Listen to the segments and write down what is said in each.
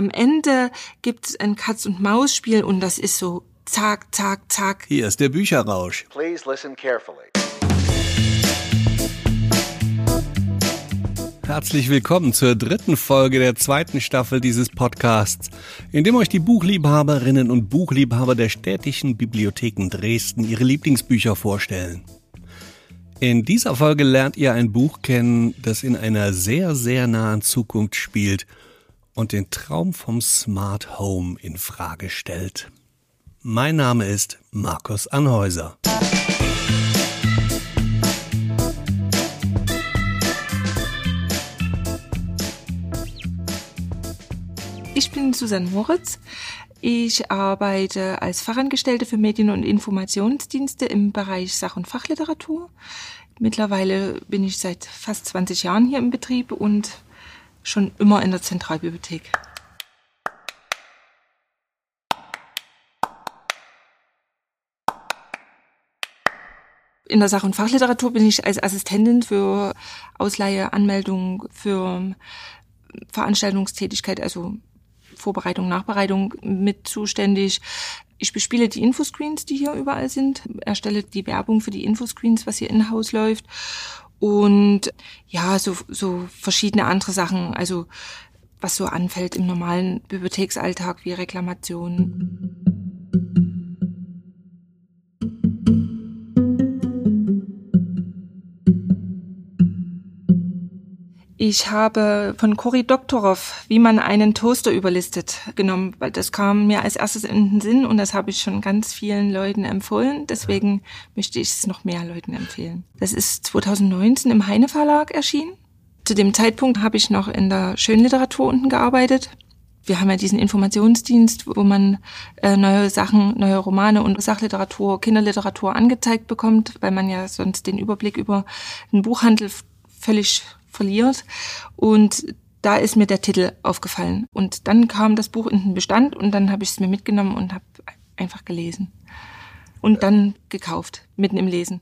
am Ende gibt's ein Katz-und-Maus-Spiel und das ist so zack, zack, zack. Hier ist der Bücherrausch. Please listen carefully. Herzlich willkommen zur dritten Folge der zweiten Staffel dieses Podcasts, in dem euch die Buchliebhaberinnen und Buchliebhaber der städtischen Bibliotheken Dresden ihre Lieblingsbücher vorstellen. In dieser Folge lernt ihr ein Buch kennen, das in einer sehr, sehr nahen Zukunft spielt und den Traum vom Smart Home in Frage stellt. Mein Name ist Markus Anhäuser. Ich bin Susanne Moritz. Ich arbeite als Fachangestellte für Medien- und Informationsdienste im Bereich Sach- und Fachliteratur. Mittlerweile bin ich seit fast 20 Jahren hier im Betrieb und schon immer in der Zentralbibliothek. In der Sach- und Fachliteratur bin ich als Assistentin für Ausleihe, Anmeldung, für Veranstaltungstätigkeit, also Vorbereitung, Nachbereitung mit zuständig. Ich bespiele die Infoscreens, die hier überall sind, erstelle die Werbung für die Infoscreens, was hier in Haus läuft und ja, so, so verschiedene andere Sachen, also was so anfällt im normalen Bibliotheksalltag wie Reklamationen. Ich habe von Cory Doktorow, wie man einen Toaster überlistet, genommen, weil das kam mir als erstes in den Sinn und das habe ich schon ganz vielen Leuten empfohlen. Deswegen möchte ich es noch mehr Leuten empfehlen. Das ist 2019 im Heine Verlag erschienen. Zu dem Zeitpunkt habe ich noch in der Schönliteratur unten gearbeitet. Wir haben ja diesen Informationsdienst, wo man äh, neue Sachen, neue Romane und Sachliteratur, Kinderliteratur angezeigt bekommt, weil man ja sonst den Überblick über den Buchhandel völlig verliert. Und da ist mir der Titel aufgefallen. Und dann kam das Buch in den Bestand und dann habe ich es mir mitgenommen und habe einfach gelesen. Und dann gekauft, mitten im Lesen.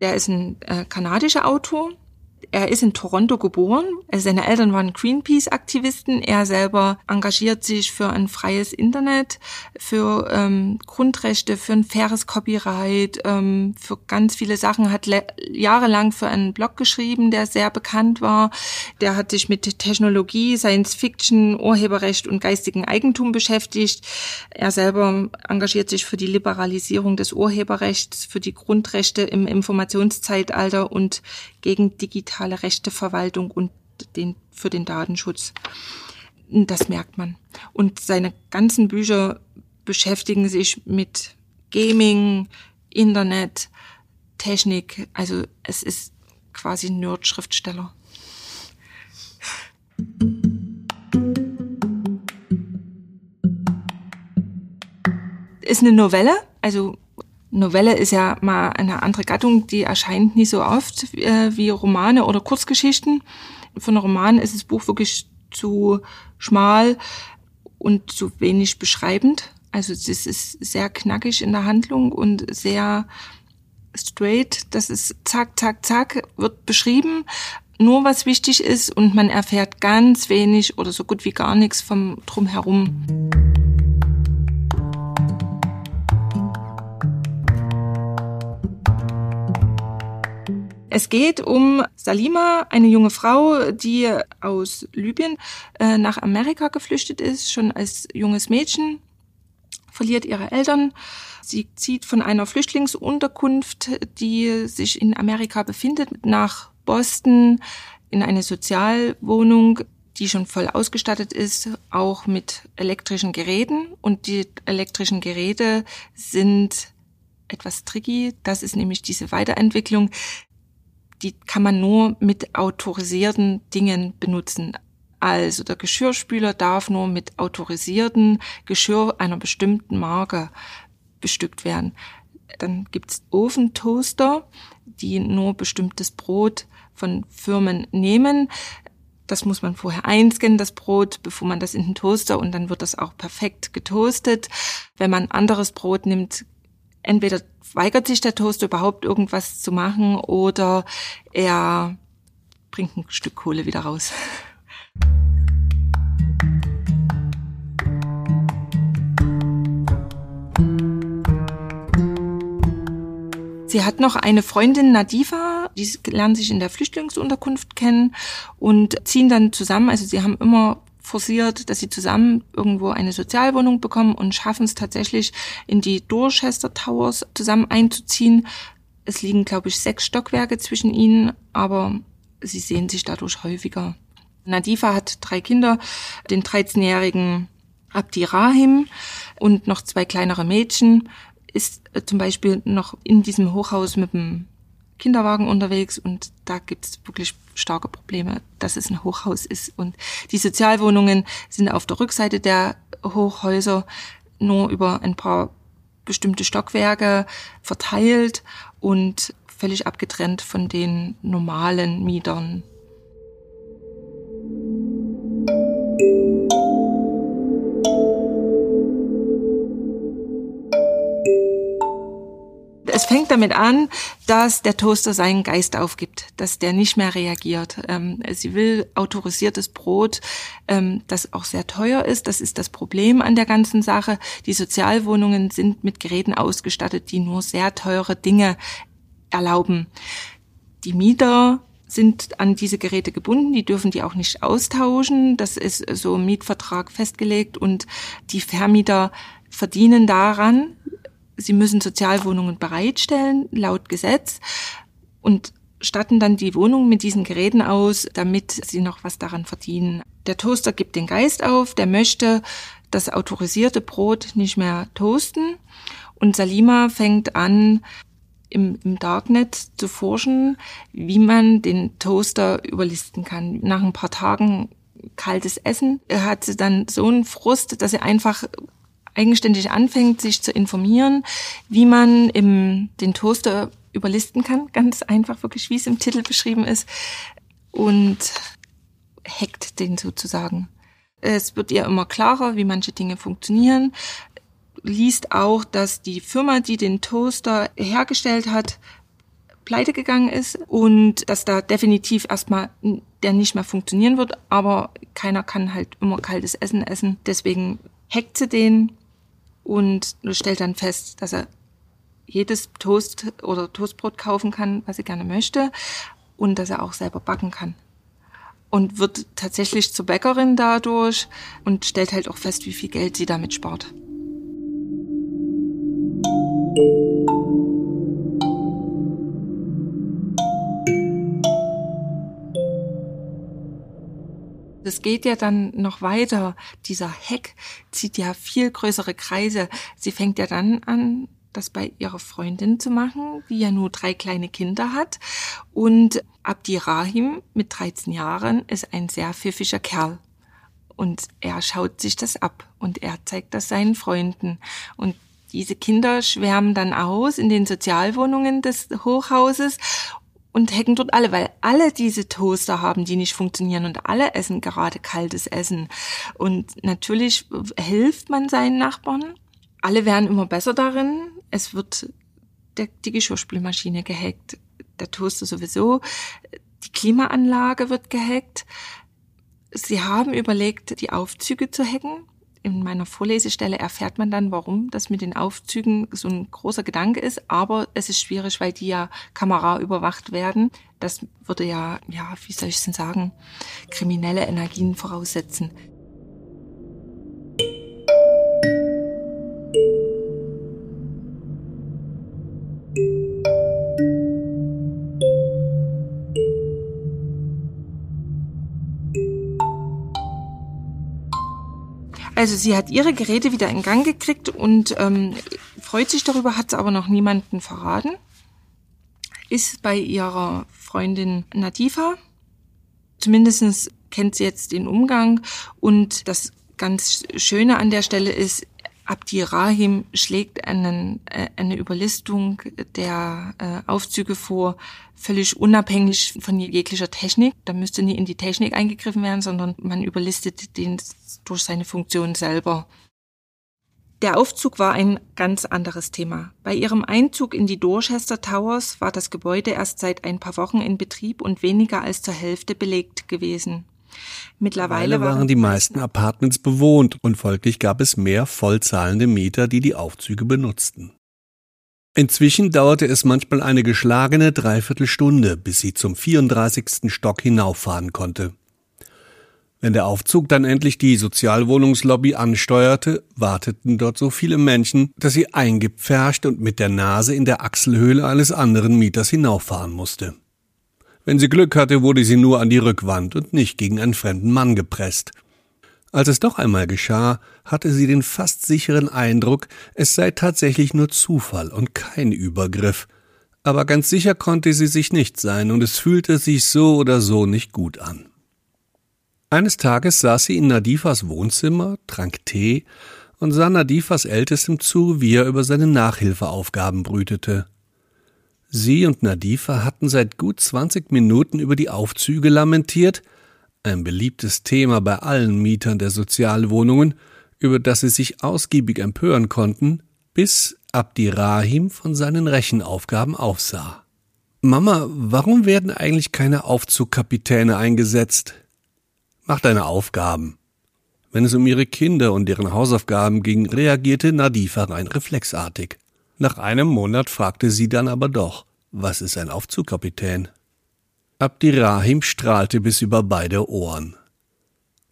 Der ist ein äh, kanadischer Autor, er ist in Toronto geboren. Seine Eltern waren Greenpeace-Aktivisten. Er selber engagiert sich für ein freies Internet, für ähm, Grundrechte, für ein faires Copyright, ähm, für ganz viele Sachen. Hat jahrelang für einen Blog geschrieben, der sehr bekannt war. Der hat sich mit Technologie, Science Fiction, Urheberrecht und geistigen Eigentum beschäftigt. Er selber engagiert sich für die Liberalisierung des Urheberrechts, für die Grundrechte im Informationszeitalter und gegen digitale Rechteverwaltung und den, für den Datenschutz. Das merkt man. Und seine ganzen Bücher beschäftigen sich mit Gaming, Internet, Technik. Also es ist quasi Nerd-Schriftsteller. Ist eine Novelle, also Novelle ist ja mal eine andere Gattung, die erscheint nie so oft äh, wie Romane oder Kurzgeschichten. Für einen Roman ist das Buch wirklich zu schmal und zu wenig beschreibend. Also es ist sehr knackig in der Handlung und sehr straight. Das ist zack, zack, zack, wird beschrieben. Nur was wichtig ist und man erfährt ganz wenig oder so gut wie gar nichts vom Drumherum. Es geht um Salima, eine junge Frau, die aus Libyen äh, nach Amerika geflüchtet ist, schon als junges Mädchen, verliert ihre Eltern. Sie zieht von einer Flüchtlingsunterkunft, die sich in Amerika befindet, nach Boston in eine Sozialwohnung, die schon voll ausgestattet ist, auch mit elektrischen Geräten. Und die elektrischen Geräte sind etwas tricky. Das ist nämlich diese Weiterentwicklung die kann man nur mit autorisierten Dingen benutzen. Also der Geschirrspüler darf nur mit autorisierten Geschirr einer bestimmten Marke bestückt werden. Dann gibt's Ofentoaster, die nur bestimmtes Brot von Firmen nehmen. Das muss man vorher einscannen, das Brot, bevor man das in den Toaster und dann wird das auch perfekt getoastet. Wenn man anderes Brot nimmt, entweder weigert sich der Toaster überhaupt irgendwas zu machen oder er bringt ein Stück Kohle wieder raus. Sie hat noch eine Freundin, Nadifa, die lernen sich in der Flüchtlingsunterkunft kennen und ziehen dann zusammen. Also sie haben immer forciert, dass sie zusammen irgendwo eine Sozialwohnung bekommen und schaffen es tatsächlich in die Dorchester Towers zusammen einzuziehen. Es liegen, glaube ich, sechs Stockwerke zwischen ihnen, aber sie sehen sich dadurch häufiger. Nadifa hat drei Kinder, den 13-jährigen Abdi Rahim und noch zwei kleinere Mädchen ist äh, zum Beispiel noch in diesem Hochhaus mit dem Kinderwagen unterwegs und da gibt es wirklich starke Probleme, dass es ein Hochhaus ist. Und die Sozialwohnungen sind auf der Rückseite der Hochhäuser nur über ein paar bestimmte Stockwerke verteilt und völlig abgetrennt von den normalen Mietern. Fängt damit an, dass der Toaster seinen Geist aufgibt, dass der nicht mehr reagiert. Ähm, sie will autorisiertes Brot, ähm, das auch sehr teuer ist. Das ist das Problem an der ganzen Sache. Die Sozialwohnungen sind mit Geräten ausgestattet, die nur sehr teure Dinge erlauben. Die Mieter sind an diese Geräte gebunden, die dürfen die auch nicht austauschen. Das ist so im Mietvertrag festgelegt und die Vermieter verdienen daran, sie müssen Sozialwohnungen bereitstellen, laut Gesetz, und statten dann die Wohnung mit diesen Geräten aus, damit sie noch was daran verdienen. Der Toaster gibt den Geist auf, der möchte das autorisierte Brot nicht mehr toasten. Und Salima fängt an, im, im Darknet zu forschen, wie man den Toaster überlisten kann. Nach ein paar Tagen kaltes Essen hat sie dann so einen Frust, dass sie einfach eigenständig anfängt, sich zu informieren, wie man im, den Toaster überlisten kann. Ganz einfach, wirklich, wie es im Titel beschrieben ist. Und hackt den sozusagen. Es wird ihr immer klarer, wie manche Dinge funktionieren. Liest auch, dass die Firma, die den Toaster hergestellt hat, pleite gegangen ist und dass da definitiv erstmal der nicht mehr funktionieren wird, aber keiner kann halt immer kaltes Essen essen. Deswegen hackt sie den und stellt dann fest, dass er jedes Toast oder Toastbrot kaufen kann, was er gerne möchte und dass er auch selber backen kann. Und wird tatsächlich zur Bäckerin dadurch und stellt halt auch fest, wie viel Geld sie damit spart. Es geht ja dann noch weiter. Dieser Heck zieht ja viel größere Kreise. Sie fängt ja dann an, das bei ihrer Freundin zu machen, die ja nur drei kleine Kinder hat. Und Abdi Rahim mit 13 Jahren ist ein sehr pfiffischer Kerl. Und er schaut sich das ab und er zeigt das seinen Freunden. Und diese Kinder schwärmen dann aus in den Sozialwohnungen des Hochhauses und hacken dort alle, weil alle diese Toaster haben, die nicht funktionieren und alle essen gerade kaltes Essen. Und natürlich hilft man seinen Nachbarn. Alle werden immer besser darin. Es wird der, die Geschirrspülmaschine gehackt, der Toaster sowieso, die Klimaanlage wird gehackt. Sie haben überlegt, die Aufzüge zu hacken in meiner Vorlesestelle erfährt man dann, warum das mit den Aufzügen so ein großer Gedanke ist. Aber es ist schwierig, weil die ja Kamera überwacht werden. Das würde ja, ja, wie soll ich es denn sagen, kriminelle Energien voraussetzen. Also sie hat ihre Geräte wieder in Gang gekriegt und ähm, freut sich darüber, hat es aber noch niemanden verraten. Ist bei ihrer Freundin Nadifa. Zumindestens kennt sie jetzt den Umgang und das ganz Schöne an der Stelle ist, Abdi Rahim schlägt einen, äh, eine Überlistung der äh, Aufzüge vor, völlig unabhängig von jeglicher Technik. Da müsste nie in die Technik eingegriffen werden, sondern man überlistet den durch seine Funktion selber. Der Aufzug war ein ganz anderes Thema. Bei ihrem Einzug in die Dorchester Towers war das Gebäude erst seit ein paar Wochen in Betrieb und weniger als zur Hälfte belegt gewesen. Mittlerweile waren die meisten Apartments bewohnt und folglich gab es mehr vollzahlende Mieter, die die Aufzüge benutzten. Inzwischen dauerte es manchmal eine geschlagene Dreiviertelstunde, bis sie zum 34. Stock hinauffahren konnte. Wenn der Aufzug dann endlich die Sozialwohnungslobby ansteuerte, warteten dort so viele Menschen, dass sie eingepfercht und mit der Nase in der Achselhöhle eines anderen Mieters hinauffahren musste. Wenn sie Glück hatte, wurde sie nur an die Rückwand und nicht gegen einen fremden Mann gepresst. Als es doch einmal geschah, hatte sie den fast sicheren Eindruck, es sei tatsächlich nur Zufall und kein Übergriff. Aber ganz sicher konnte sie sich nicht sein, und es fühlte sich so oder so nicht gut an. Eines Tages saß sie in Nadifas Wohnzimmer, trank Tee und sah Nadifas Ältestem zu, wie er über seine Nachhilfeaufgaben brütete. Sie und Nadifa hatten seit gut zwanzig Minuten über die Aufzüge lamentiert, ein beliebtes Thema bei allen Mietern der Sozialwohnungen, über das sie sich ausgiebig empören konnten, bis Abdi Rahim von seinen Rechenaufgaben aufsah. Mama, warum werden eigentlich keine Aufzugkapitäne eingesetzt? Mach deine Aufgaben. Wenn es um ihre Kinder und deren Hausaufgaben ging, reagierte Nadifa rein reflexartig. Nach einem Monat fragte sie dann aber doch, was ist ein Aufzugkapitän? Abdirahim strahlte bis über beide Ohren.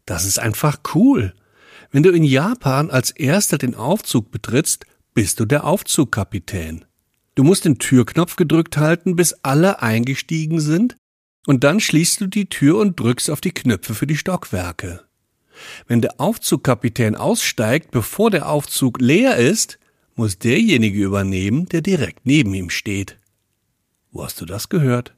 Das ist einfach cool. Wenn du in Japan als erster den Aufzug betrittst, bist du der Aufzugkapitän. Du musst den Türknopf gedrückt halten, bis alle eingestiegen sind, und dann schließt du die Tür und drückst auf die Knöpfe für die Stockwerke. Wenn der Aufzugkapitän aussteigt, bevor der Aufzug leer ist, muss derjenige übernehmen, der direkt neben ihm steht. Wo hast du das gehört?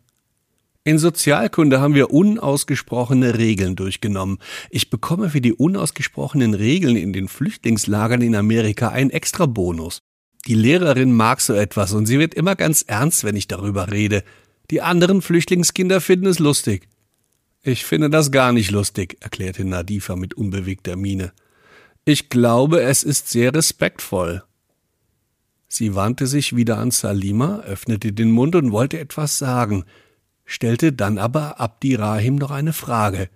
In Sozialkunde haben wir unausgesprochene Regeln durchgenommen. Ich bekomme für die unausgesprochenen Regeln in den Flüchtlingslagern in Amerika einen extra Bonus. Die Lehrerin mag so etwas und sie wird immer ganz ernst, wenn ich darüber rede. Die anderen Flüchtlingskinder finden es lustig. Ich finde das gar nicht lustig, erklärte Nadifa mit unbewegter Miene. Ich glaube, es ist sehr respektvoll. Sie wandte sich wieder an Salima, öffnete den Mund und wollte etwas sagen, stellte dann aber Abdi Rahim noch eine Frage.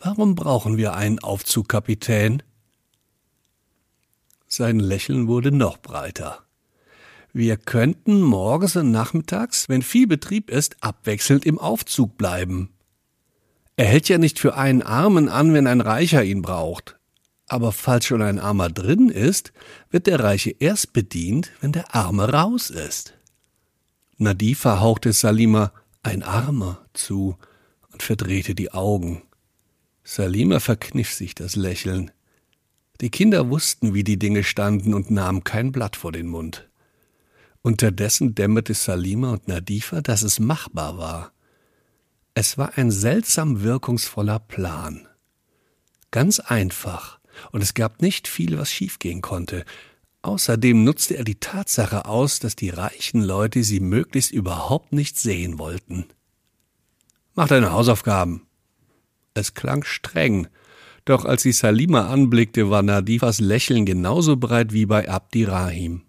Warum brauchen wir einen Aufzugkapitän? Sein Lächeln wurde noch breiter. Wir könnten morgens und nachmittags, wenn viel Betrieb ist, abwechselnd im Aufzug bleiben. Er hält ja nicht für einen Armen an, wenn ein Reicher ihn braucht. Aber falls schon ein Armer drin ist, wird der Reiche erst bedient, wenn der Arme raus ist. Nadifa hauchte Salima ein Armer zu und verdrehte die Augen. Salima verkniff sich das Lächeln. Die Kinder wussten, wie die Dinge standen und nahmen kein Blatt vor den Mund. Unterdessen dämmerte Salima und Nadifa, dass es machbar war. Es war ein seltsam wirkungsvoller Plan. Ganz einfach, und es gab nicht viel, was schiefgehen konnte. Außerdem nutzte er die Tatsache aus, dass die reichen Leute sie möglichst überhaupt nicht sehen wollten. Mach deine Hausaufgaben. Es klang streng, doch als sie Salima anblickte, war Nadifas Lächeln genauso breit wie bei Abdi Rahim.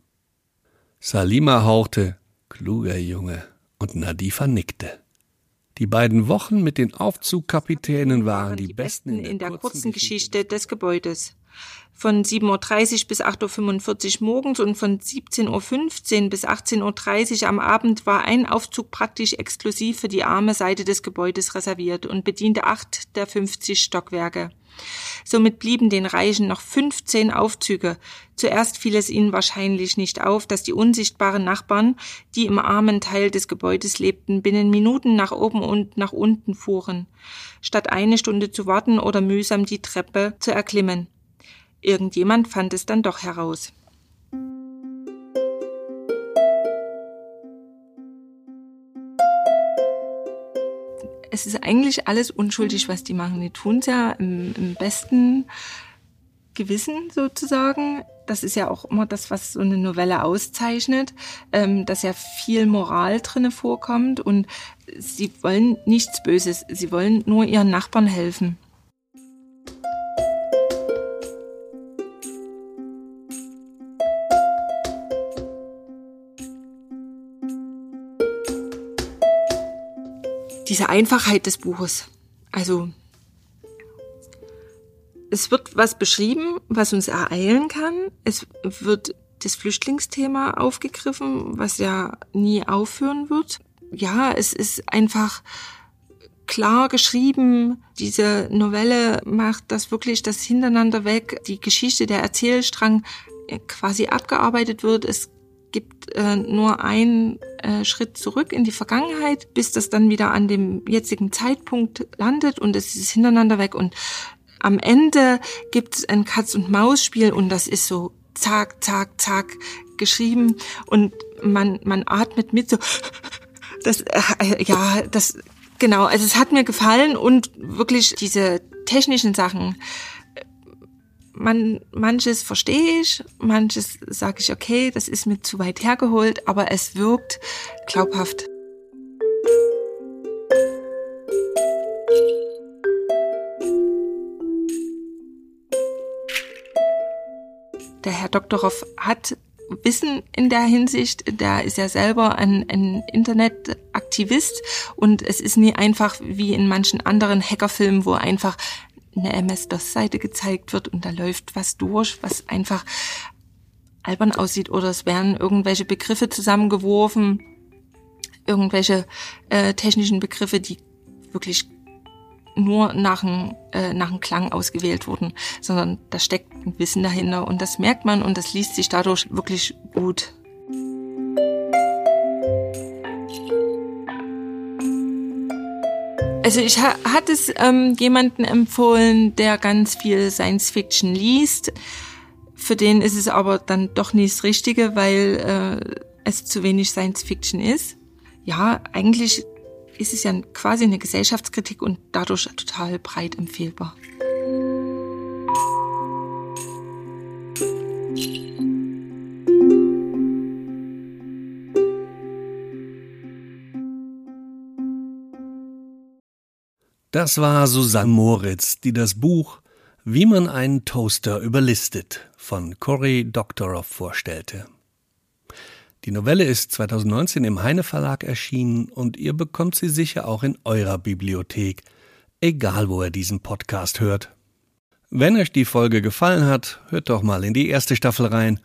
Salima hauchte, kluger Junge, und Nadifa nickte. Die beiden Wochen mit den Aufzugkapitänen waren die, besten in der kurzen Geschichte des Gebäudes. Von 7.30 Uhr bis 8.45 Uhr morgens und von 17.15 Uhr bis 18.30 Uhr am Abend war ein Aufzug praktisch exklusiv für die arme Seite des Gebäudes reserviert und bediente acht der 50 Stockwerke. Somit blieben den Reichen noch 15 Aufzüge. Zuerst fiel es ihnen wahrscheinlich nicht auf, dass die unsichtbaren Nachbarn, die im armen Teil des Gebäudes lebten, binnen Minuten nach oben und nach unten fuhren, statt eine Stunde zu warten oder mühsam die Treppe zu erklimmen. Irgendjemand fand es dann doch heraus. es ist eigentlich alles unschuldig, was die machen. Die tun es ja im, im besten Gewissen sozusagen. Das ist ja auch immer das, was so eine Novelle auszeichnet, ähm, dass ja viel Moral drinne vorkommt und sie wollen nichts Böses. Sie wollen nur ihren Nachbarn helfen. Diese Einfachheit des Buches. Also es wird was beschrieben, was uns ereilen kann. Es wird das Flüchtlingsthema aufgegriffen, was ja nie aufhören wird. Ja, es ist einfach klar geschrieben. Diese Novelle macht das wirklich das hintereinander weg. Die Geschichte, der Erzählstrang quasi abgearbeitet wird. Es gibt äh, nur einen äh, Schritt zurück in die Vergangenheit, bis das dann wieder an dem jetzigen Zeitpunkt landet und es ist hintereinander weg. Und am Ende gibt es ein Katz-und-Maus-Spiel und das ist so zack, zack, zack geschrieben. Und man, man atmet mit so, das, äh, ja, das, genau, also es hat mir gefallen und wirklich diese technischen Sachen, man, manches verstehe ich, manches sage ich, okay, das ist mir zu weit hergeholt, aber es wirkt glaubhaft. Der Herr Doktorov hat Wissen in der Hinsicht. Der ist ja selber ein, ein Internetaktivist und es ist nie einfach wie in manchen anderen Hackerfilmen, wo einfach eine MS-DOS-Seite gezeigt wird und da läuft was durch, was einfach albern aussieht oder es werden irgendwelche Begriffe zusammengeworfen, irgendwelche äh, technischen Begriffe, die wirklich nur nach dem, äh, nach dem Klang ausgewählt wurden, sondern da steckt ein Wissen dahinter und das merkt man und das liest sich dadurch wirklich gut. Also ich ha hatte es ähm, jemanden empfohlen, der ganz viel Science Fiction liest. Für den ist es aber dann doch nicht das Richtige, weil äh, es zu wenig Science Fiction ist. Ja, eigentlich ist es ja quasi eine Gesellschaftskritik und dadurch total breit empfehlbar. Das war Susanne Moritz, die das Buch Wie man einen Toaster überlistet von Cory Doctorow vorstellte. Die Novelle ist 2019 im Heine Verlag erschienen und ihr bekommt sie sicher auch in eurer Bibliothek, egal wo ihr diesen Podcast hört. Wenn euch die Folge gefallen hat, hört doch mal in die erste Staffel rein,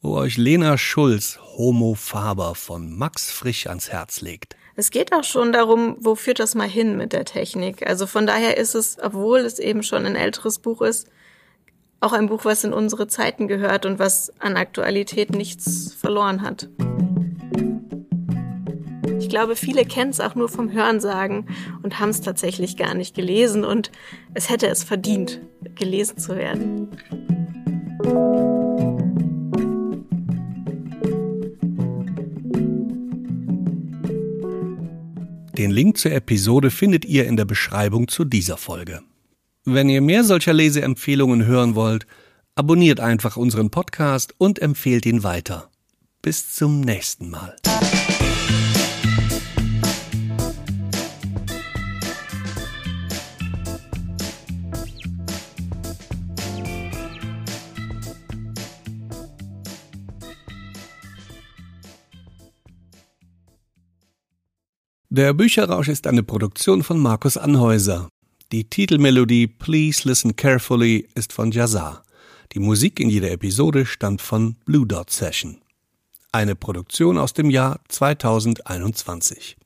wo euch Lena Schulz Homo Faber von Max Frisch ans Herz legt. Es geht auch schon darum, wo führt das mal hin mit der Technik. Also von daher ist es, obwohl es eben schon ein älteres Buch ist, auch ein Buch, was in unsere Zeiten gehört und was an Aktualität nichts verloren hat. Ich glaube, viele kennen es auch nur vom Hörensagen und haben es tatsächlich gar nicht gelesen und es hätte es verdient, gelesen zu werden. Den Link zur Episode findet ihr in der Beschreibung zu dieser Folge. Wenn ihr mehr solcher Leseempfehlungen hören wollt, abonniert einfach unseren Podcast und empfehlt ihn weiter. Bis zum nächsten Mal. Der Bücherrausch ist eine Produktion von Markus Anhäuser. Die Titelmelodie Please Listen Carefully ist von Jazar. Die Musik in jeder Episode stammt von Blue Dot Session. Eine Produktion aus dem Jahr 2021.